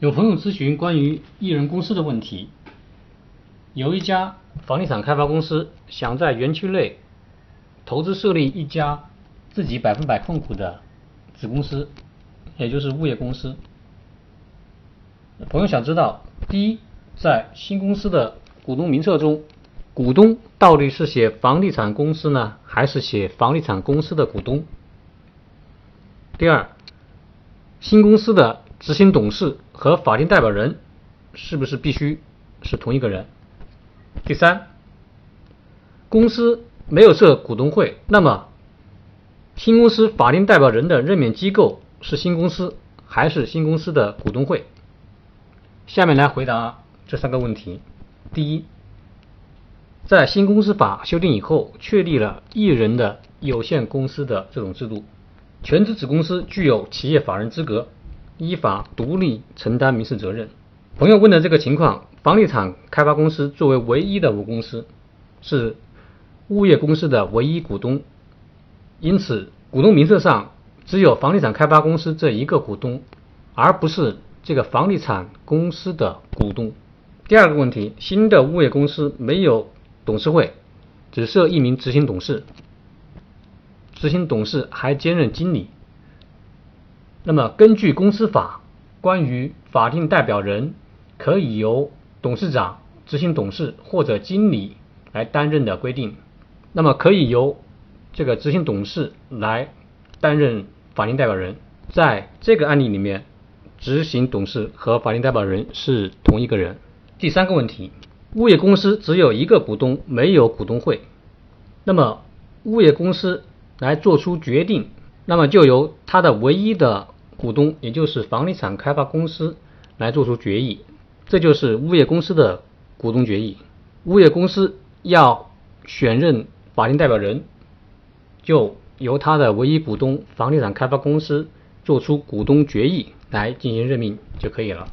有朋友咨询关于艺人公司的问题，有一家房地产开发公司想在园区内投资设立一家自己百分百控股的子公司，也就是物业公司。朋友想知道，第一，在新公司的股东名册中，股东到底是写房地产公司呢，还是写房地产公司的股东？第二，新公司的执行董事和法定代表人是不是必须是同一个人？第三，公司没有设股东会，那么新公司法定代表人的任免机构是新公司还是新公司的股东会？下面来回答这三个问题。第一，在新公司法修订以后，确立了一人的有限公司的这种制度。全资子公司具有企业法人资格，依法独立承担民事责任。朋友问的这个情况，房地产开发公司作为唯一的母公司，是物业公司的唯一股东，因此股东名册上只有房地产开发公司这一个股东，而不是这个房地产公司的股东。第二个问题，新的物业公司没有董事会，只设一名执行董事。执行董事还兼任经理。那么，根据公司法关于法定代表人可以由董事长、执行董事或者经理来担任的规定，那么可以由这个执行董事来担任法定代表人。在这个案例里面，执行董事和法定代表人是同一个人。第三个问题，物业公司只有一个股东，没有股东会，那么物业公司。来做出决定，那么就由他的唯一的股东，也就是房地产开发公司来做出决议，这就是物业公司的股东决议。物业公司要选任法定代表人，就由他的唯一股东房地产开发公司做出股东决议来进行任命就可以了。